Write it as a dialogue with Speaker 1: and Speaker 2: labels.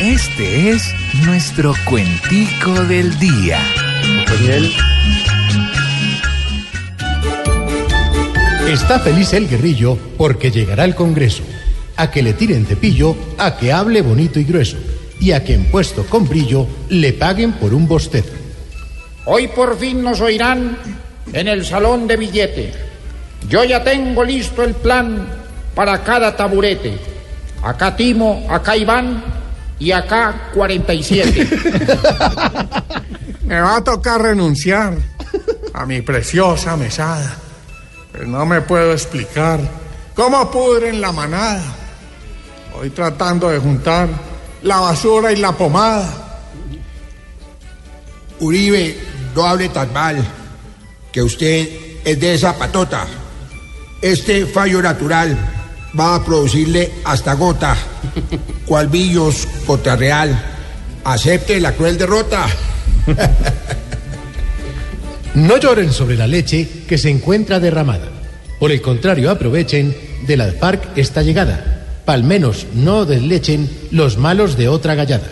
Speaker 1: Este es nuestro cuentico del día.
Speaker 2: Está feliz el guerrillo porque llegará al Congreso. A que le tiren cepillo, a que hable bonito y grueso. Y a que en puesto con brillo le paguen por un bostezo.
Speaker 3: Hoy por fin nos oirán en el salón de billete. Yo ya tengo listo el plan para cada taburete. Acá Timo, acá Iván y acá 47.
Speaker 4: Me va a tocar renunciar a mi preciosa mesada. Pero no me puedo explicar cómo pudren la manada. Hoy tratando de juntar la basura y la pomada.
Speaker 5: Uribe, no hable tan mal, que usted es de esa patota. Este fallo natural va a producirle hasta gota. Cual Villos contra Real. Acepte la cruel derrota.
Speaker 2: No lloren sobre la leche que se encuentra derramada. Por el contrario, aprovechen de la FARC esta llegada. Pal menos no deslechen los malos de otra gallada.